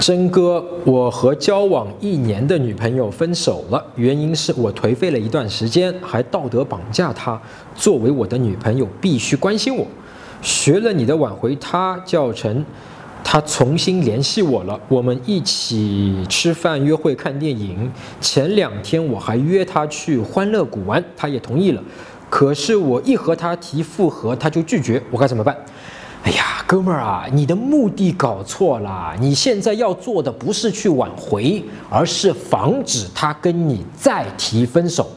真哥，我和交往一年的女朋友分手了，原因是我颓废了一段时间，还道德绑架她。作为我的女朋友，必须关心我。学了你的挽回她教程，她重新联系我了，我们一起吃饭、约会、看电影。前两天我还约她去欢乐谷玩，她也同意了。可是我一和她提复合，她就拒绝，我该怎么办？哎呀，哥们儿啊，你的目的搞错了。你现在要做的不是去挽回，而是防止他跟你再提分手。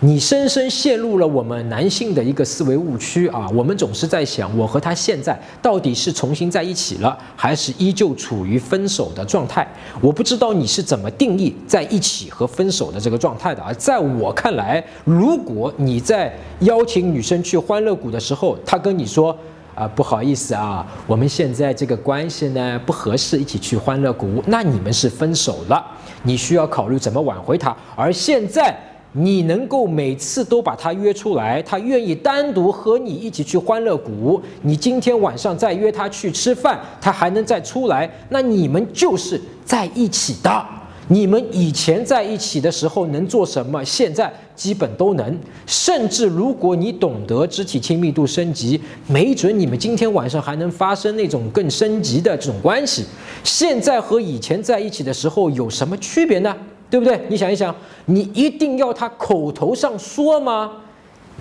你深深陷入了我们男性的一个思维误区啊！我们总是在想，我和他现在到底是重新在一起了，还是依旧处于分手的状态？我不知道你是怎么定义在一起和分手的这个状态的啊！在我看来，如果你在邀请女生去欢乐谷的时候，他跟你说。啊，不好意思啊，我们现在这个关系呢不合适，一起去欢乐谷，那你们是分手了，你需要考虑怎么挽回他。而现在你能够每次都把他约出来，他愿意单独和你一起去欢乐谷，你今天晚上再约他去吃饭，他还能再出来，那你们就是在一起的。你们以前在一起的时候能做什么？现在基本都能，甚至如果你懂得肢体亲密度升级，没准你们今天晚上还能发生那种更升级的这种关系。现在和以前在一起的时候有什么区别呢？对不对？你想一想，你一定要他口头上说吗？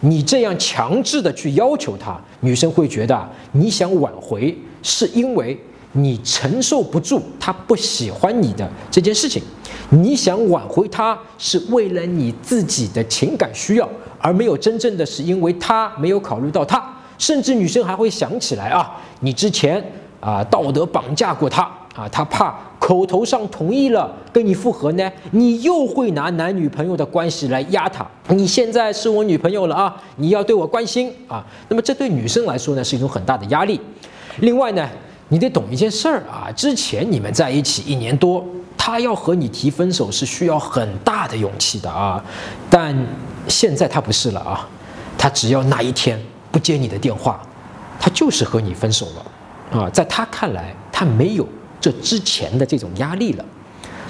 你这样强制的去要求他，女生会觉得你想挽回，是因为。你承受不住他不喜欢你的这件事情，你想挽回他是为了你自己的情感需要，而没有真正的是因为他没有考虑到他，甚至女生还会想起来啊，你之前啊道德绑架过他啊，他怕口头上同意了跟你复合呢，你又会拿男女朋友的关系来压他。你现在是我女朋友了啊，你要对我关心啊，那么这对女生来说呢是一种很大的压力。另外呢。你得懂一件事儿啊，之前你们在一起一年多，他要和你提分手是需要很大的勇气的啊，但现在他不是了啊，他只要哪一天不接你的电话，他就是和你分手了啊，在他看来，他没有这之前的这种压力了，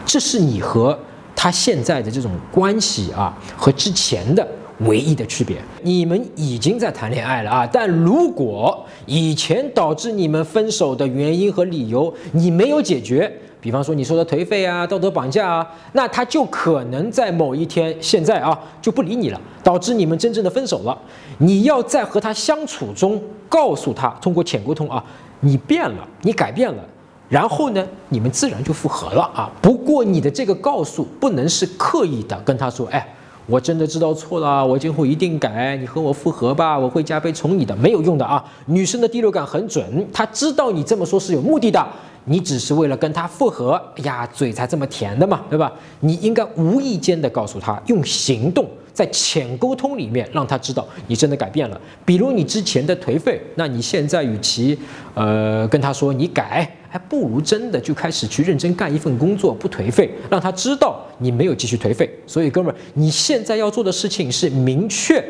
这是你和他现在的这种关系啊，和之前的。唯一的区别，你们已经在谈恋爱了啊！但如果以前导致你们分手的原因和理由你没有解决，比方说你说的颓废啊、道德绑架啊，那他就可能在某一天，现在啊就不理你了，导致你们真正的分手了。你要在和他相处中告诉他，通过浅沟通啊，你变了，你改变了，然后呢，你们自然就复合了啊。不过你的这个告诉不能是刻意的跟他说，哎。我真的知道错了，我今后一定改。你和我复合吧，我会加倍宠你的。没有用的啊，女生的第六感很准，她知道你这么说是有目的的，你只是为了跟她复合。哎呀，嘴才这么甜的嘛，对吧？你应该无意间的告诉她，用行动。在浅沟通里面，让他知道你真的改变了。比如你之前的颓废，那你现在与其呃跟他说你改，还不如真的就开始去认真干一份工作，不颓废，让他知道你没有继续颓废。所以哥们儿，你现在要做的事情是明确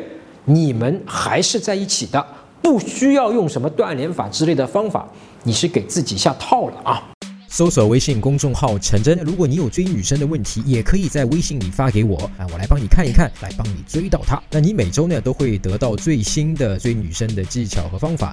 你们还是在一起的，不需要用什么断联法之类的方法，你是给自己下套了啊。搜索微信公众号“陈真”，如果你有追女生的问题，也可以在微信里发给我啊，我来帮你看一看，来帮你追到她。那你每周呢都会得到最新的追女生的技巧和方法。